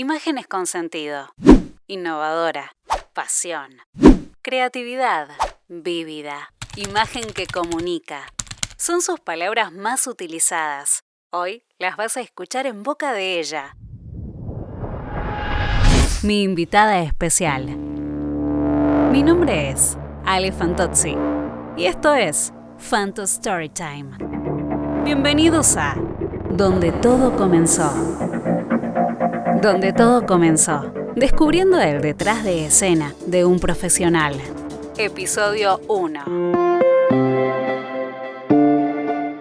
Imágenes con sentido. Innovadora. Pasión. Creatividad. Vívida. Imagen que comunica. Son sus palabras más utilizadas. Hoy las vas a escuchar en boca de ella. Mi invitada especial. Mi nombre es Ale Fantozzi y esto es Fanto Storytime. Bienvenidos a Donde todo comenzó. Donde todo comenzó. Descubriendo el detrás de escena de un profesional. Episodio 1.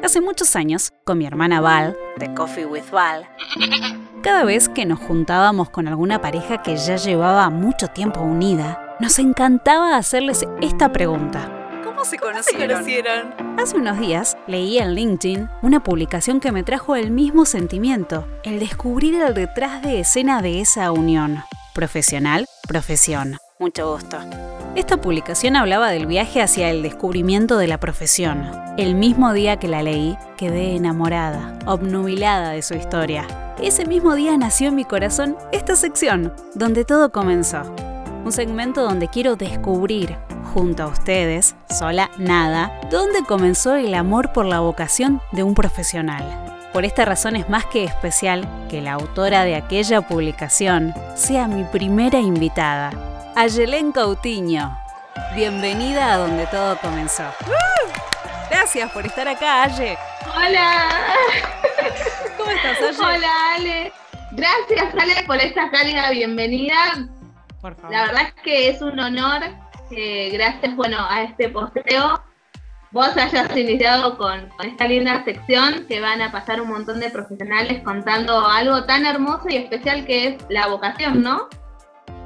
Hace muchos años, con mi hermana Val, de Coffee with Val, cada vez que nos juntábamos con alguna pareja que ya llevaba mucho tiempo unida, nos encantaba hacerles esta pregunta. ¿Cómo se conocieron? Hace unos días leí en LinkedIn una publicación que me trajo el mismo sentimiento, el descubrir el detrás de escena de esa unión. Profesional, profesión. Mucho gusto. Esta publicación hablaba del viaje hacia el descubrimiento de la profesión. El mismo día que la leí, quedé enamorada, obnubilada de su historia. Ese mismo día nació en mi corazón esta sección, donde todo comenzó. Un segmento donde quiero descubrir, junto a ustedes, sola nada, dónde comenzó el amor por la vocación de un profesional. Por esta razón es más que especial que la autora de aquella publicación sea mi primera invitada, Ayelén Cautiño. Bienvenida a donde todo comenzó. Gracias por estar acá, Aye. Hola. ¿Cómo estás, Aye? Hola, Ale. Gracias, Ale, por esta cálida bienvenida. Por favor. La verdad es que es un honor que gracias, bueno, a este posteo vos hayas iniciado con, con esta linda sección que van a pasar un montón de profesionales contando algo tan hermoso y especial que es la vocación, ¿no?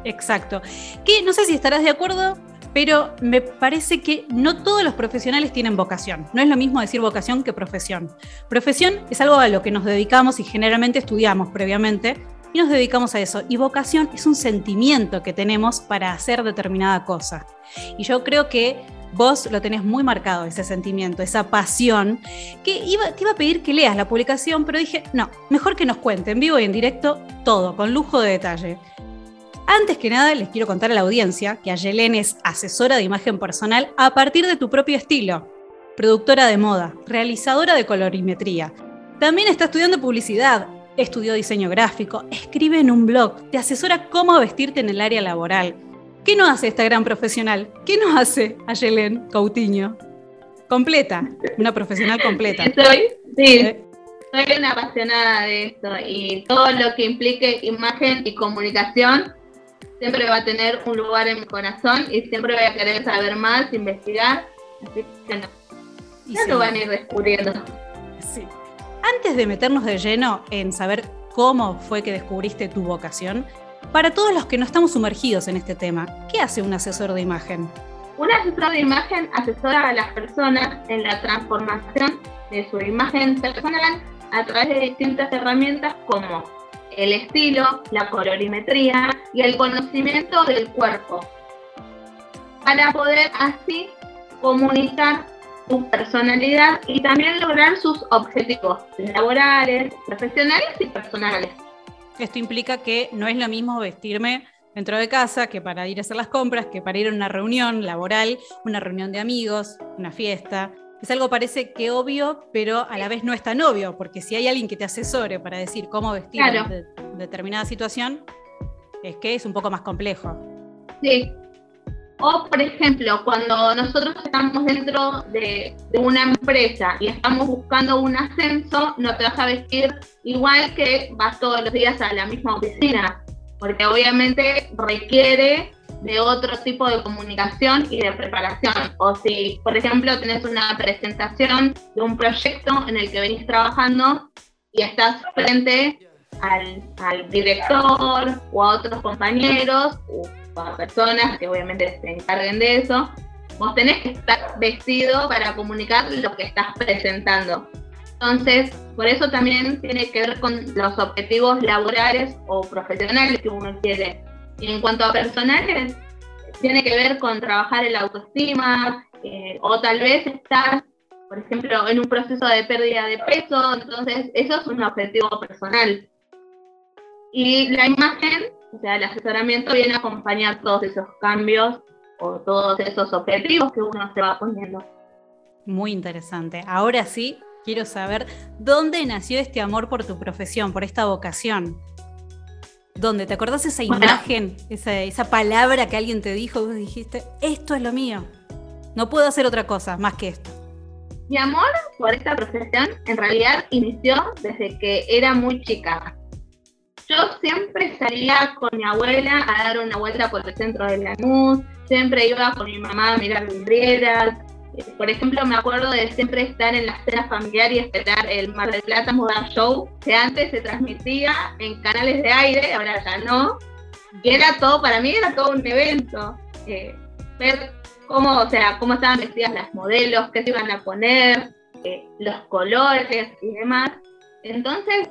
Exacto. Que no sé si estarás de acuerdo, pero me parece que no todos los profesionales tienen vocación. No es lo mismo decir vocación que profesión. Profesión es algo a lo que nos dedicamos y generalmente estudiamos previamente y nos dedicamos a eso. Y vocación es un sentimiento que tenemos para hacer determinada cosa. Y yo creo que vos lo tenés muy marcado, ese sentimiento, esa pasión, que iba, te iba a pedir que leas la publicación, pero dije, no, mejor que nos cuente en vivo y en directo todo, con lujo de detalle. Antes que nada, les quiero contar a la audiencia que Ayelén es asesora de imagen personal a partir de tu propio estilo, productora de moda, realizadora de colorimetría. También está estudiando publicidad, estudió diseño gráfico, escribe en un blog, te asesora cómo vestirte en el área laboral. ¿Qué no hace esta gran profesional? ¿Qué no hace Ayelén Coutinho? Completa, una profesional completa. Soy, sí, Eh, soy una apasionada de esto y todo lo que implique imagen y comunicación siempre va a tener un lugar en mi corazón y siempre voy a querer saber más, investigar. Así que no, ya sí. lo van a ir descubriendo. Sí. Antes de meternos de lleno en saber cómo fue que descubriste tu vocación, para todos los que no estamos sumergidos en este tema, ¿qué hace un asesor de imagen? Un asesor de imagen asesora a las personas en la transformación de su imagen personal a través de distintas herramientas como el estilo, la colorimetría y el conocimiento del cuerpo, para poder así comunicar su personalidad y también lograr sus objetivos laborales, profesionales y personales. Esto implica que no es lo mismo vestirme dentro de casa que para ir a hacer las compras, que para ir a una reunión laboral, una reunión de amigos, una fiesta. Es algo parece que obvio, pero a la vez no es tan obvio, porque si hay alguien que te asesore para decir cómo vestir Claro. en de- determinada situación, es que es un poco más complejo. Sí. O, por ejemplo, cuando nosotros estamos dentro de, de una empresa y estamos buscando un ascenso, no te vas a vestir igual que vas todos los días a la misma oficina, porque obviamente requiere de otro tipo de comunicación y de preparación. O si, por ejemplo, tenés una presentación de un proyecto en el que venís trabajando y estás frente al, al director o a otros compañeros o a personas que obviamente se encarguen de eso, vos tenés que estar vestido para comunicar lo que estás presentando. Entonces, por eso también tiene que ver con los objetivos laborales o profesionales que uno quiere. Y en cuanto a personales, tiene que ver con trabajar en la autoestima eh, o tal vez estar, por ejemplo, en un proceso de pérdida de peso. Entonces, eso es un objetivo personal. Y la imagen, o sea, el asesoramiento viene a acompañar todos esos cambios o todos esos objetivos que uno se va poniendo. Muy interesante. Ahora sí, quiero saber dónde nació este amor por tu profesión, por esta vocación. ¿Dónde? ¿Te acordás esa imagen, esa, esa, palabra que alguien te dijo? Vos dijiste, esto es lo mío. No puedo hacer otra cosa más que esto. Mi amor por esta profesión en realidad inició desde que era muy chica. Yo siempre salía con mi abuela a dar una vuelta por el centro de Lanús, siempre iba con mi mamá a mirar vidrieras. Eh, por ejemplo, me acuerdo de siempre estar en la cena familiar y esperar el Mar del Plata Moda Show, que antes se transmitía en canales de aire, ahora ya no. Y era todo, para mí era todo un evento. Eh, ver cómo, o sea, cómo estaban vestidas las modelos, qué se iban a poner, eh, los colores y demás. Entonces,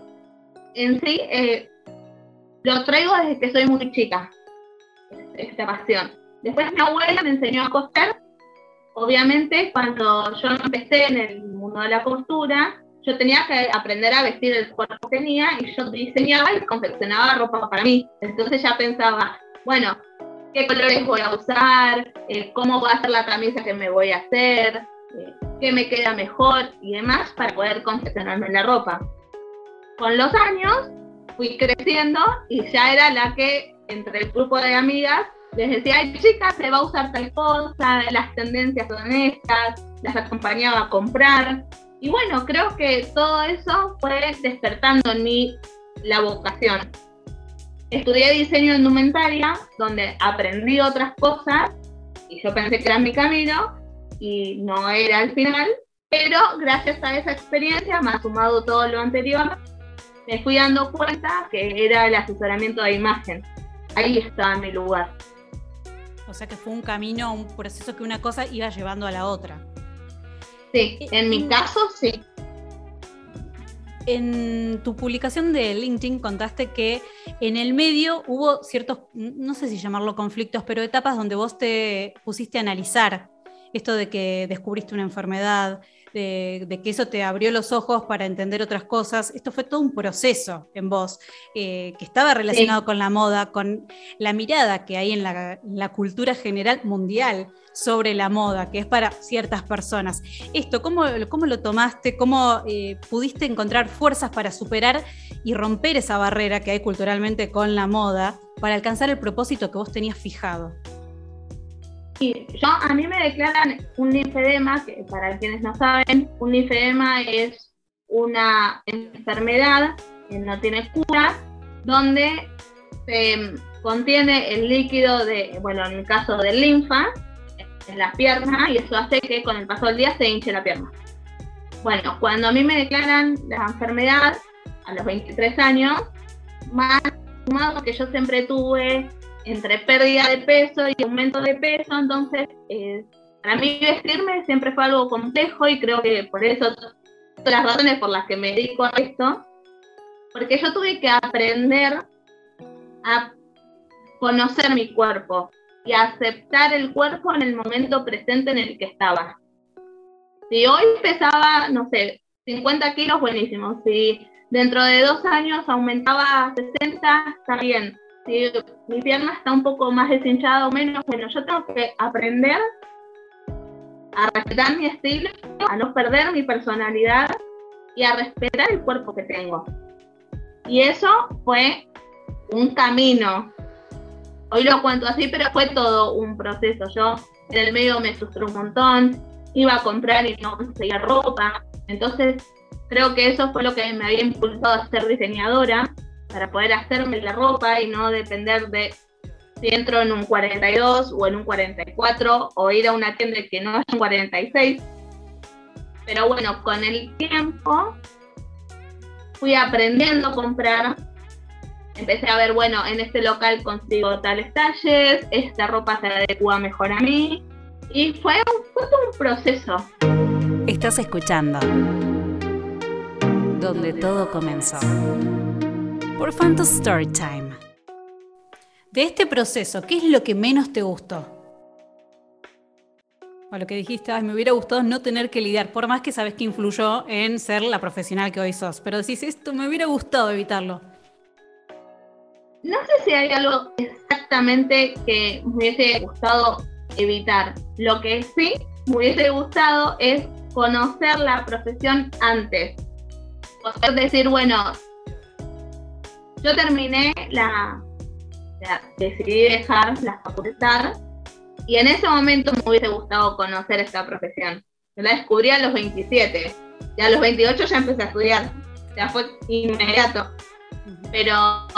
en sí, lo traigo desde que soy muy chica, esta pasión. Después mi abuela me enseñó a coser. Obviamente, cuando yo empecé en el mundo de la costura, yo tenía que aprender a vestir el cuerpo que tenía y yo diseñaba y confeccionaba ropa para mí. Entonces ya pensaba, bueno, qué colores voy a usar, eh, cómo va a ser la camisa que me voy a hacer, eh, qué me queda mejor y demás para poder confeccionarme la ropa. Con los años fui creciendo y ya era la que entre el grupo de amigas les decía, ay chicas, se va a usar tal cosa, las tendencias son estas, las acompañaba a comprar. Y bueno, creo que todo eso fue despertando en mí la vocación estudié diseño en indumentaria, donde aprendí otras cosas y yo pensé que era mi camino y no era al final, pero gracias a esa experiencia, más sumado todo lo anterior, me fui dando cuenta que era el asesoramiento de imagen. Ahí estaba mi lugar. O sea que fue un camino, un proceso que una cosa iba llevando a la otra. Sí, en mi caso sí. En tu publicación de LinkedIn contaste que en el medio hubo ciertos, no sé si llamarlo conflictos, pero etapas donde vos te pusiste a analizar esto de que descubriste una enfermedad, de, que eso te abrió los ojos para entender otras cosas. Esto fue todo un proceso en vos, eh, que estaba relacionado con la moda, con la mirada que hay en la, cultura general mundial sobre la moda, que es para ciertas personas. Esto, ¿cómo, cómo lo tomaste? ¿Cómo eh, pudiste encontrar fuerzas para superar y romper esa barrera que hay culturalmente con la moda para alcanzar el propósito que vos tenías fijado? Yo, a mí me declaran un linfedema, que para quienes no saben, un linfedema es una enfermedad que no tiene cura, donde se contiene el líquido de, bueno, en el caso del linfa, en la pierna, y eso hace que con el paso del día se hinche la pierna. Bueno, cuando a mí me declaran la enfermedad a los 23 años, más sumado que yo siempre tuve entre pérdida de peso y aumento de peso, entonces eh, para mí vestirme siempre fue algo complejo y creo que por eso las razones por las que me dedico a esto, porque yo tuve que aprender a conocer mi cuerpo y aceptar el cuerpo en el momento presente en el que estaba. Si hoy pesaba, no sé, 50 kilos, buenísimo. Si dentro de dos años aumentaba a 60, está bien si mi pierna está un poco más deshinchada o menos, bueno, yo tengo que aprender a respetar mi estilo, a no perder mi personalidad y a respetar el cuerpo que tengo. Y eso fue un camino. Hoy lo cuento así, pero fue todo un proceso. Yo en el medio me frustré un montón, iba a comprar y no conseguía ropa. Entonces, creo que eso fue lo que me había impulsado a ser diseñadora para poder hacerme la ropa y no depender de si entro en un 42 o en un 44 o ir a una tienda que no es un 46. Pero bueno, con el tiempo fui aprendiendo a comprar. Empecé a ver, bueno, en este local consigo tales talles, esta ropa se adecua mejor a mí. Y fue fue un proceso. Estás escuchando donde todo comenzó por Phantom Storytime. De este proceso, ¿qué es lo que menos te gustó? O lo que dijiste, me hubiera gustado no tener que lidiar, por más que sabes que influyó en ser la profesional que hoy sos. Pero decís, esto me hubiera gustado evitarlo. no sé si hay algo exactamente que me hubiese gustado evitar. Lo que sí me hubiese gustado es conocer la profesión antes. Poder decir, bueno, yo terminé la, decidí dejar la facultad y en ese momento me hubiese gustado conocer esta profesión. Yo la descubrí a los 27 y a los 28 ya empecé a estudiar. Ya fue inmediato. Pero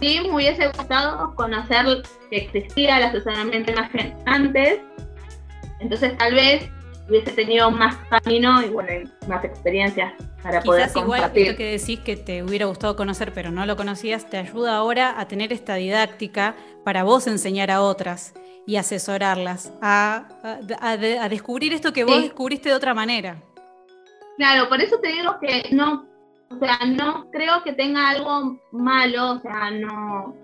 sí me hubiese gustado conocer que existía el asesoramiento de imagen antes. Entonces tal vez hubiese tenido más camino y bueno, más experiencias para poder compartir. igual esto que decís que te hubiera gustado conocer pero no lo conocías, te ayuda ahora a tener esta didáctica para vos enseñar a otras y asesorarlas a, a, descubrir esto que vos descubriste de otra manera. Claro, por eso te digo que no, o sea, no creo que tenga algo malo, o sea, no,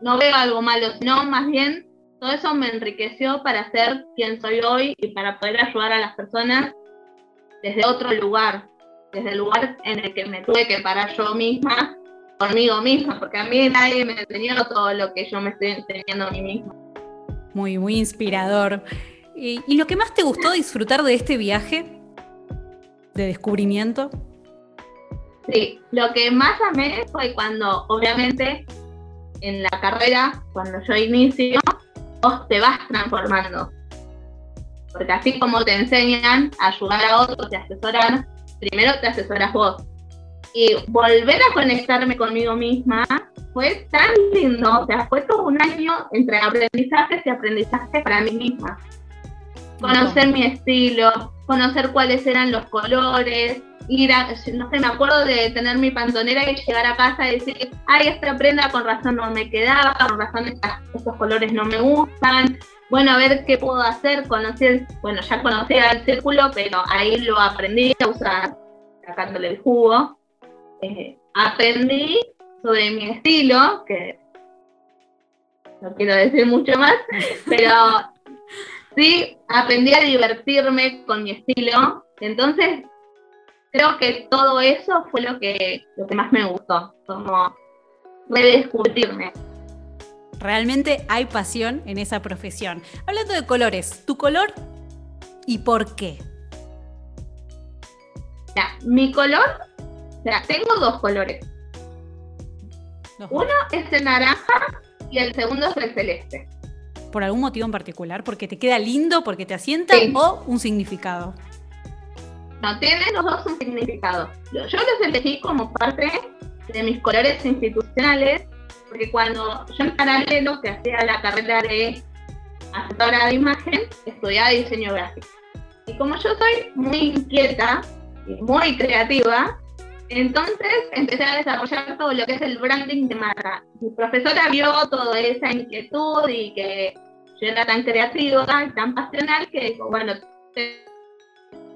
no veo algo malo, sino más bien todo eso me enriqueció para ser quien soy hoy y para poder ayudar a las personas desde otro lugar, desde el lugar en el que me tuve que parar yo misma, conmigo misma, porque a mí nadie me enseñó todo lo que yo me estoy enseñando a mí misma. Muy, muy inspirador. ¿Y, y lo que más te gustó disfrutar de este viaje de descubrimiento? Sí, lo que más amé fue cuando, obviamente, en la carrera, cuando yo inicio, vos te vas transformando. Porque así como te enseñan a ayudar a otros y asesorar, primero te asesoras vos. Y volver a conectarme conmigo misma fue tan lindo, o sea, fue todo un año entre aprendizajes y aprendizajes para mí misma. Conocer mi estilo, conocer cuáles eran los colores, ir a, no sé, me acuerdo de tener mi pantonera y llegar a casa y decir, ay, esta prenda con razón no me quedaba, con razón estos colores no me gustan. Bueno, a ver qué puedo hacer. Conocí bueno, ya conocía el círculo, pero ahí lo aprendí a usar, sacándole el jugo. Eh, aprendí sobre mi estilo, que no quiero decir mucho más, pero sí aprendí a divertirme con mi estilo. Entonces creo que todo eso fue lo que, lo que más me gustó, como redescubrirme. Realmente hay pasión en esa profesión. Hablando de colores, ¿tu color y por qué? Ya, mi color, sea, tengo dos colores. Uno es el naranja y el segundo es el celeste. ¿Por algún motivo en particular? ¿Porque te queda lindo, porque te asienta o un significado? No, tienen los dos un significado. Yo los elegí como parte de mis colores institucionales, porque cuando yo en paralelo, que hacía la carrera de asesora de imagen, estudiaba diseño gráfico. Y como yo soy muy inquieta y muy creativa, entonces empecé a desarrollar todo lo que es el branding de marca. Mi profesora vio toda esa inquietud y que yo era tan creativa y tan pasional que dijo, bueno, te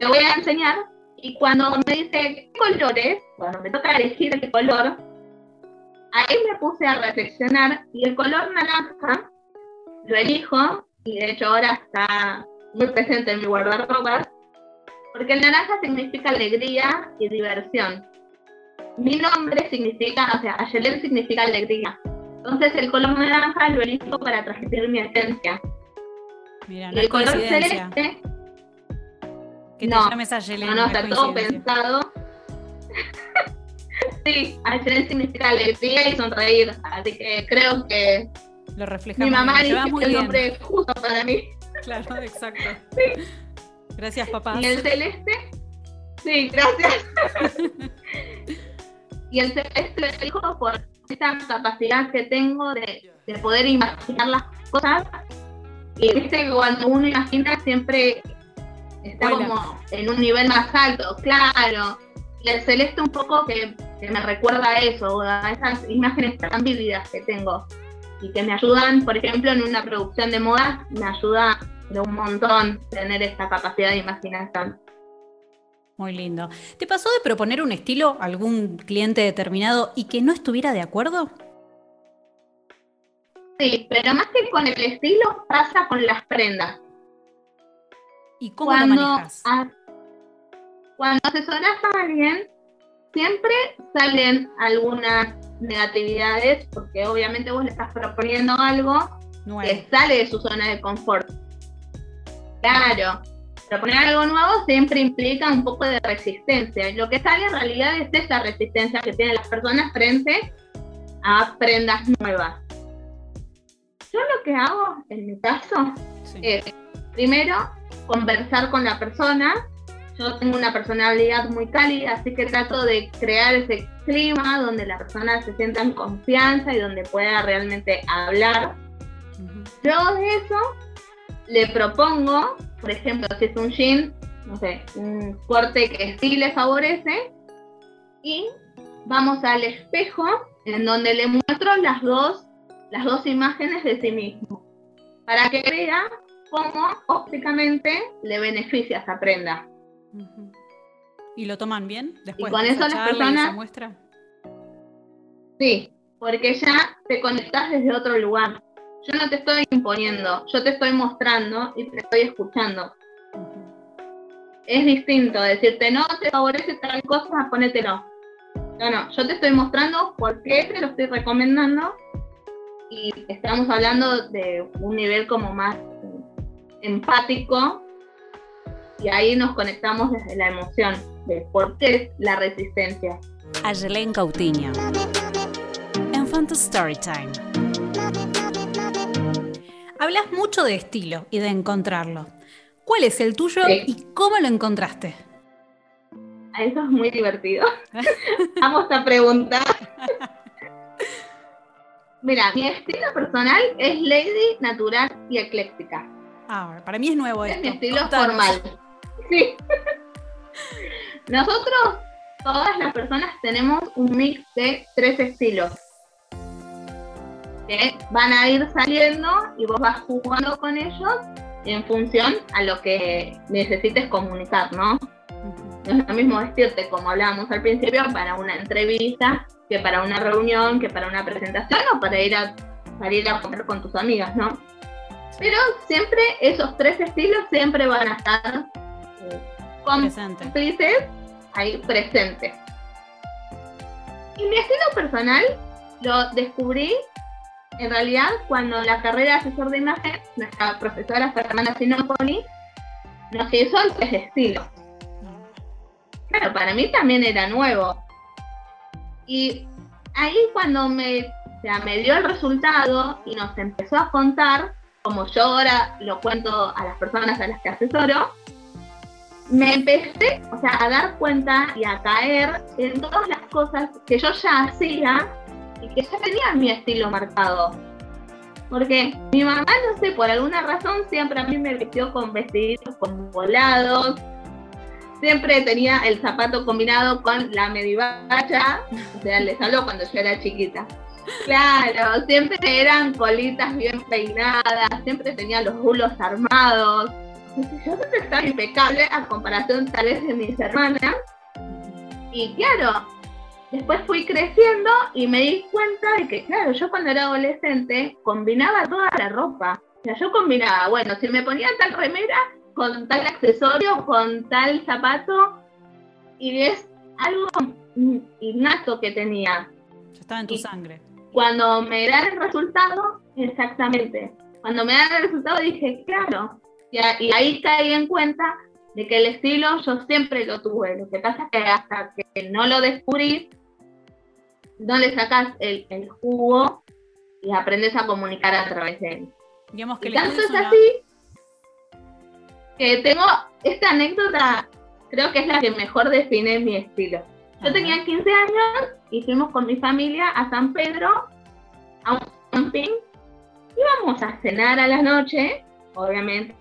te voy a enseñar. Y cuando me dice qué colores, cuando me toca elegir el color, ahí me puse a reflexionar y el color naranja lo elijo y de hecho ahora está muy presente en mi guardarropa porque el naranja significa alegría y diversión. Mi nombre significa, o sea, Ayelen significa alegría. Entonces el color naranja lo elijo para transmitir mi esencia. Mira, el color celeste no, No, no, está todo pensado. Sí, Ayelen significa alegría y sonreír, así que creo que lo refleja mi mamá dice que el nombre justo para mí. Claro, exacto. Sí. Gracias, papá. ¿Y el celeste? Sí, gracias. y el celeste lo elijo por esa capacidad que tengo de, de poder imaginar las cosas. Y viste que cuando uno imagina siempre está como en un nivel más alto, claro. El celeste un poco que, me recuerda a eso, a esas imágenes tan vívidas que tengo y que me ayudan, por ejemplo, en una producción de moda, me ayuda de un montón tener esta capacidad de imaginación. Muy lindo. ¿Te pasó de proponer un estilo a algún cliente determinado y que no estuviera de acuerdo? Sí, pero más que con el estilo pasa con las prendas. ¿Y cómo cuando, lo manejas? Cuando asesoras a alguien, siempre salen algunas negatividades, porque obviamente vos le estás proponiendo algo que sale de su zona de confort. Claro, proponer algo nuevo siempre implica un poco de resistencia. Y lo que sale en realidad es esa resistencia que tienen las personas frente a prendas nuevas. Yo lo que hago, en mi caso, es primero conversar con la persona. Yo tengo una personalidad muy cálida, así que trato de crear ese clima donde la persona se sienta en confianza y donde pueda realmente hablar. Luego de eso, le propongo, por ejemplo, si es un jean, no sé, un corte que sí le favorece, y vamos al espejo en donde le muestro las dos, las dos imágenes de sí mismo, para que vea cómo ópticamente le beneficia esa prenda. ¿Y lo toman bien? Después y con eso las personas... muestra? Sí, porque ya te conectas desde otro lugar. Yo no te estoy imponiendo, yo te estoy mostrando y te estoy escuchando. Es distinto decirte, no te favorece tal cosa, ponételo. No, no, yo te estoy mostrando por qué te lo estoy recomendando y estamos hablando de un nivel como más empático y ahí nos conectamos desde la emoción de por qué es la resistencia. Ayelen Cautiño. En Storytime. Hablas mucho de estilo y de encontrarlo. ¿Cuál es el tuyo y cómo lo encontraste? Eso es muy divertido. Vamos a preguntar. Mira, mi estilo personal es lady, natural y ecléctica. Ah, para mí es nuevo Es mi estilo formal. Sí. Nosotros, todas las personas, tenemos un mix de tres estilos que van a ir saliendo y vos vas jugando con ellos en función a lo que necesites comunicar, ¿no? No es lo mismo vestirte, como hablábamos al principio, para una entrevista, que para una reunión, que para una presentación o para ir a salir a comer con tus amigas, ¿no? Pero siempre esos tres estilos siempre van a estar cómplices ahí presentes. Y mi estilo personal lo descubrí en realidad, cuando la carrera de asesor de imagen, nuestra profesora Fernanda Sinopoli nos hizo el tres estilo. Claro, para mí también era nuevo. Y ahí cuando me, me dio el resultado y nos empezó a contar, como yo ahora lo cuento a las personas a las que asesoro, me empecé o sea, a dar cuenta y a caer en todas las cosas que yo ya hacía y que ya tenía mi estilo marcado. Porque mi mamá, no sé, por alguna razón siempre a mí me vistió con vestiditos con volados, siempre tenía el zapato combinado con la medivacha, o sea, les hablo cuando yo era chiquita. Claro, siempre eran colitas bien peinadas, siempre tenía los rulos armados. Yo siempre estaba impecable a comparación tal vez de mis hermanas. Y claro, Después fui creciendo y me di cuenta de que, claro, yo cuando era adolescente combinaba toda la ropa. O sea, yo combinaba, bueno, si me ponía tal remera con tal accesorio, con tal zapato, y es algo innato que tenía. Ya estaba en tu sangre. Cuando me dan el resultado, exactamente. Cuando me dan el resultado dije, claro. Y, y ahí caí en cuenta de que el estilo yo siempre lo tuve. Lo que pasa es que hasta que no lo descubrí, no le sacas el, jugo y aprendes a comunicar a través de él. Digamos que tanto es así que tengo esta anécdota, creo que es la que mejor define mi estilo. Yo tenía 15 años y fuimos con mi familia a San Pedro a un camping. Íbamos a cenar a la noche, obviamente,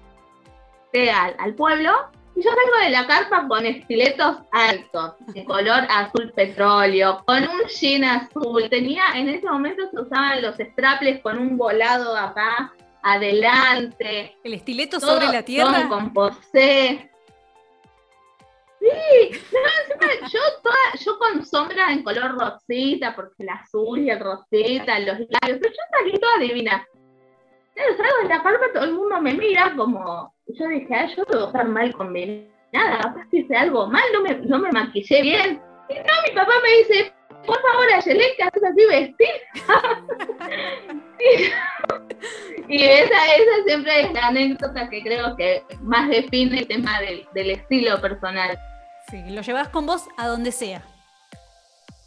al, al pueblo, y yo salgo de la carpa con estiletos altos, de color azul petróleo, con un jean azul. Tenía, en ese momento se usaban los straples con un volado acá, adelante. ¿El estileto sobre la tierra? con posé. Sí, yo, toda, yo con sombra en color rosita, porque el azul y el rosita, los labios, pero yo salí toda divina. Salgo de la carpa, todo el mundo me mira como, yo dije, ah, yo debo estar mal combinada, capaz que hice algo mal, no me, no me maquillé bien. Y no, mi papá me dice, por favor, Ayelén, que haces así vestida. y esa, esa siempre es la anécdota que creo que más define el tema del, del estilo personal. Sí, lo llevas con vos a donde sea.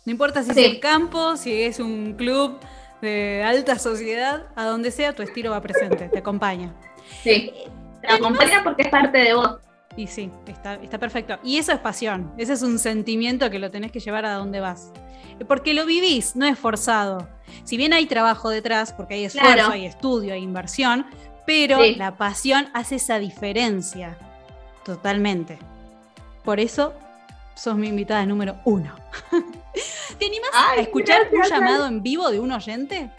No importa si Sí. es el campo, si es un club de alta sociedad, a donde sea tu estilo va presente, te acompaña. Sí, te acompaña porque es parte de vos. Y sí, está, está perfecto. Y eso es pasión, ese es un sentimiento que lo tenés que llevar a donde vas. Porque lo vivís, no es forzado. Si bien hay trabajo detrás, porque hay esfuerzo, Claro. hay estudio, hay inversión, pero Sí. la pasión hace esa diferencia. Totalmente. Por eso sos mi invitada número uno. ¿Te animás Ay, a escuchar gracias, un llamado en vivo de un oyente?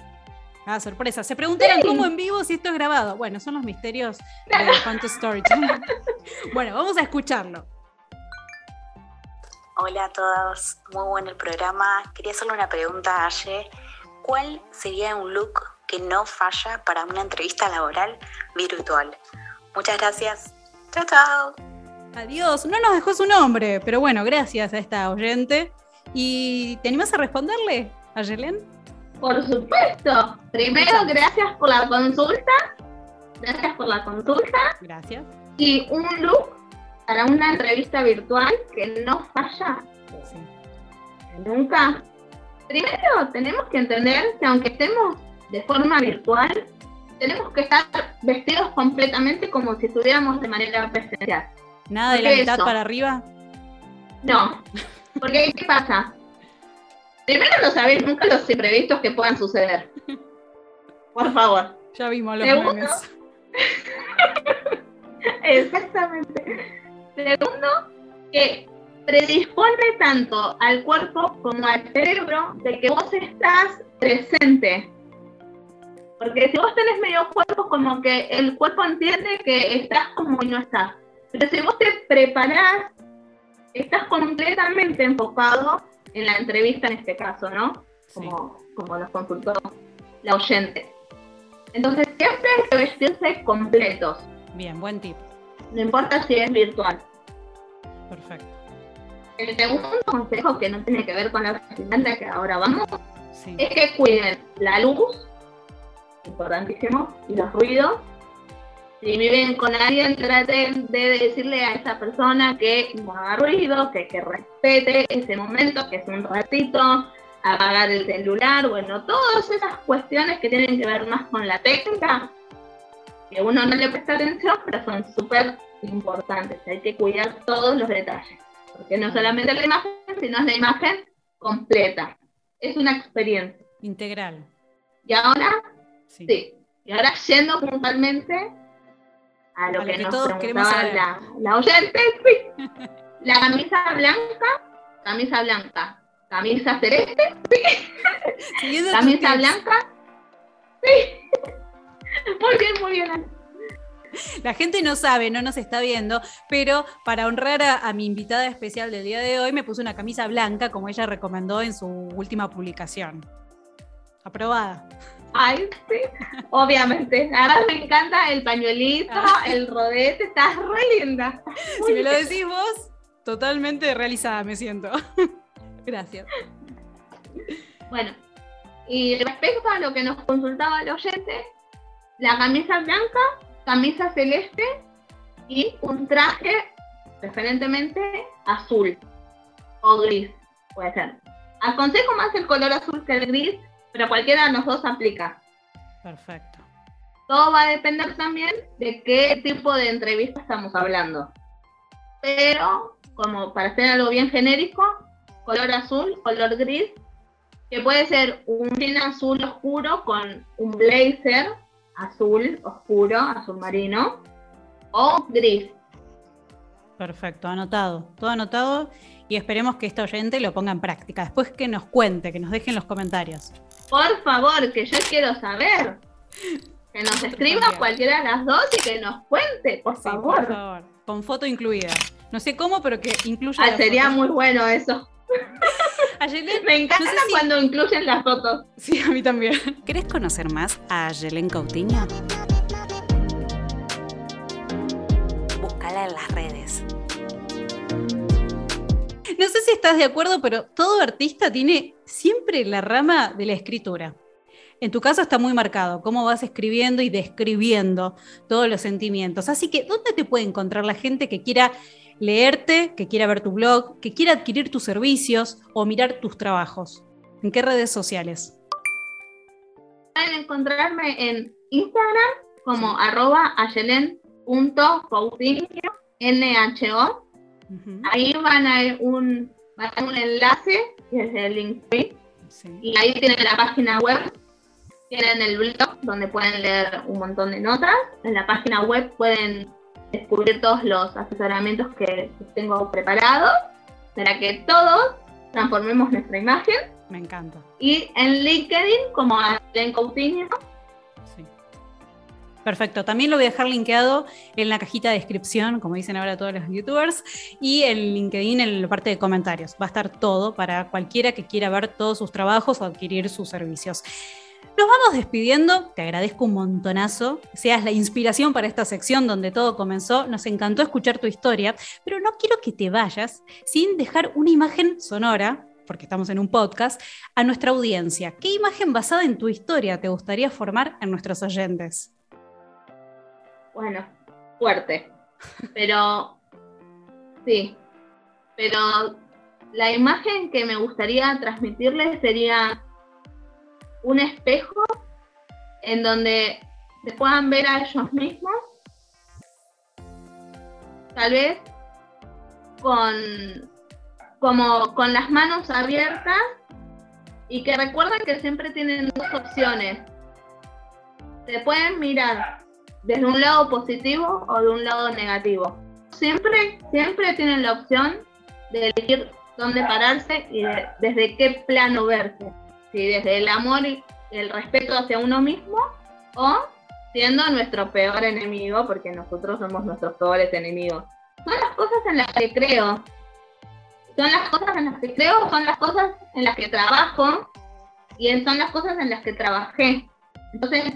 Ah, sorpresa. Se preguntarán Sí. cómo en vivo si esto es grabado. Bueno, son los misterios de Quantum Storage. bueno, vamos a escucharlo. Hola a todos, muy bueno el programa. Quería hacerle una pregunta a Aye. ¿Cuál sería un look que no falla para una entrevista laboral virtual? Muchas gracias. Chao, chao. Adiós. No nos dejó su nombre, pero bueno, gracias a esta oyente. ¿Y te animás a responderle a Yelén? Por supuesto. Primero, gracias por la consulta. Gracias por la consulta. Gracias. Y un look para una entrevista virtual que no falla Sí. nunca. Primero, tenemos que entender que aunque estemos de forma virtual, tenemos que estar vestidos completamente como si estuviéramos de manera presencial. Nada de la ¿Por qué mitad eso? para arriba. No, porque ¿qué pasa? Primero no sabés nunca los imprevistos que puedan suceder. Por favor. Ya vimos los Segundo. memes. Exactamente. Segundo, que predispone tanto al cuerpo como al cerebro de que vos estás presente. Porque si vos tenés medio cuerpo, como que el cuerpo entiende que estás como y no estás. Pero si vos te preparás, estás completamente enfocado en la entrevista en este caso, ¿no? Sí. Como, como nos consultó la oyente. Entonces siempre hay que vestirse completos. Bien, buen tip. No importa si es virtual. Perfecto. El segundo consejo que no tiene que ver con la vestimenta que ahora vamos Sí. es que cuiden la luz, importantísimo, y los ruidos. Si viven con alguien, traten de decirle a esa persona que no haga ruido, que, que respete ese momento, que es un ratito, apagar el celular, bueno, todas esas cuestiones que tienen que ver más con la técnica, que uno no le presta atención, pero son súper importantes. Hay que cuidar todos los detalles, porque no solamente la imagen, sino es la imagen completa. Es una experiencia. Integral. Y ahora, Sí. sí, y ahora yendo puntualmente a lo A que, que nos todos queremos saber. la, la oyente, sí. La camisa blanca, camisa blanca, camisa celeste, tus camisa blanca, sí. Muy bien, muy bien. La gente no sabe, no nos está viendo, pero para honrar a, a mi invitada especial del día de hoy, me puse una camisa blanca, como ella recomendó en su última publicación. Aprobada. Ay, sí, obviamente. Ahora me encanta el pañuelito, el rodete, estás re linda. Si me lo decís vos, totalmente realizada me siento. Gracias. Bueno, y respecto a lo que nos consultaba el oyente, la camisa blanca, camisa celeste y un traje preferentemente azul o gris, puede ser. Aconsejo más el color azul que el gris, pero cualquiera de los dos aplica. Perfecto. Todo va a depender también de qué tipo de entrevista estamos hablando. Pero, como para hacer algo bien genérico, color azul, color gris, que puede ser un jean azul oscuro con un blazer azul oscuro, azul marino, o gris. Perfecto, anotado. Todo anotado y esperemos que esta oyente lo ponga en práctica. Después que nos cuente, que nos deje en los comentarios. Por favor, que yo quiero saber. Que nos escriba cualquiera de las dos y que nos cuente, por Sí, favor. por favor. Con foto incluida. No sé cómo, pero que incluya. Ah, sería muy bueno eso. Ayelen, Me encanta no sé si- cuando incluyen las fotos. Sí, a mí también. ¿Querés conocer más a Ayelen Coutinho? Búscala en las redes. No sé si estás de acuerdo, pero todo artista tiene siempre la rama de la escritura. En tu caso está muy marcado, cómo vas escribiendo y describiendo todos los sentimientos. Así que, ¿dónde te puede encontrar la gente que quiera leerte, que quiera ver tu blog, que quiera adquirir tus servicios o mirar tus trabajos? ¿En qué redes sociales? Pueden encontrarme en Instagram como arroba nho. Ahí van a ver un, un enlace desde el link y ahí tienen la página web, tienen el blog donde pueden leer un montón de notas. En la página web pueden descubrir todos los asesoramientos que tengo preparados para que todos transformemos nuestra imagen. Me encanta. Y en LinkedIn como en Coutinho. Sí. Perfecto, también lo voy a dejar linkeado en la cajita de descripción, como dicen ahora todos los youtubers, y en LinkedIn en la parte de comentarios. Va a estar todo para cualquiera que quiera ver todos sus trabajos o adquirir sus servicios. Nos vamos despidiendo, te agradezco un montonazo, seas la inspiración para esta sección donde todo comenzó, nos encantó escuchar tu historia, pero no quiero que te vayas sin dejar una imagen sonora, porque estamos en un podcast, a nuestra audiencia. ¿Qué imagen basada en tu historia te gustaría formar en nuestros oyentes? Bueno, fuerte, pero sí, pero la imagen que me gustaría transmitirles sería un espejo en donde se puedan ver a ellos mismos, tal vez con, como, con las manos abiertas y que recuerden que siempre tienen dos opciones. Se pueden mirar desde un lado positivo o de un lado negativo. Siempre, siempre tienen la opción de elegir dónde pararse y desde qué plano verse desde el amor y el respeto hacia uno mismo o siendo nuestro peor enemigo, porque nosotros somos nuestros peores enemigos. Son las cosas en las que creo. Son las cosas en las que creo, son las cosas en las que trabajo y son las cosas en las que trabajé. Entonces,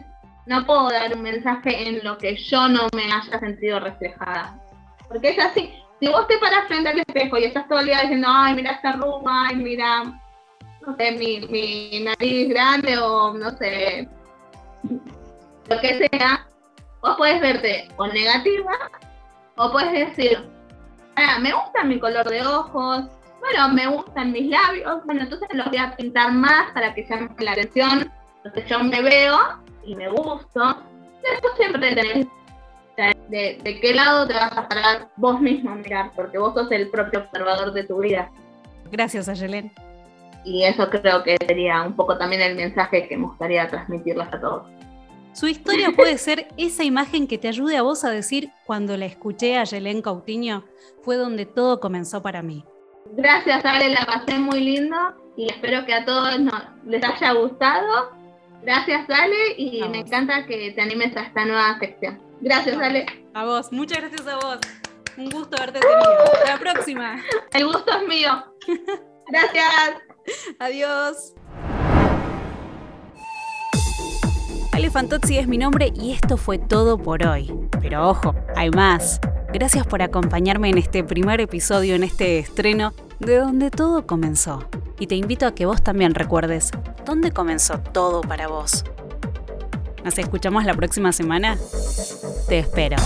no puedo dar un mensaje en lo que yo no me haya sentido reflejada. Porque es así. Si vos te paras frente al espejo y estás todo el día diciendo, ay, mira esta ruma, ay, mira no sé, mi, mi nariz grande o no sé, lo que sea, vos puedes verte o negativa o puedes decir, ah, me gusta mi color de ojos, bueno, me gustan mis labios, bueno, entonces los voy a pintar más para que llamen la atención, entonces yo me veo y me gusto. Después siempre tenés de, de, qué lado te vas a parar vos mismo a mirar, porque vos sos el propio observador de tu vida. Gracias, Ayelen y eso creo que sería un poco también el mensaje que me gustaría transmitirles a todos. Su historia puede ser esa imagen que te ayude a vos a decir, cuando la escuché a Yelén Cautiño, fue donde todo comenzó para mí. Gracias, Ale, la pasé muy lindo y espero que a todos les haya gustado. Gracias, Ale, y me encanta que te animes a esta nueva sección. Gracias, Ale. A vos, muchas gracias a vos. Un gusto haberte tenido. Hasta la próxima. El gusto es mío. Gracias. Adiós. Ale Fantozzi es mi nombre y esto fue todo por hoy. Pero ojo, hay más. Gracias por acompañarme en este primer episodio, en este estreno, de donde todo comenzó. Y te invito a que vos también recuerdes dónde comenzó todo para vos. ¿Nos escuchamos la próxima semana? Te espero.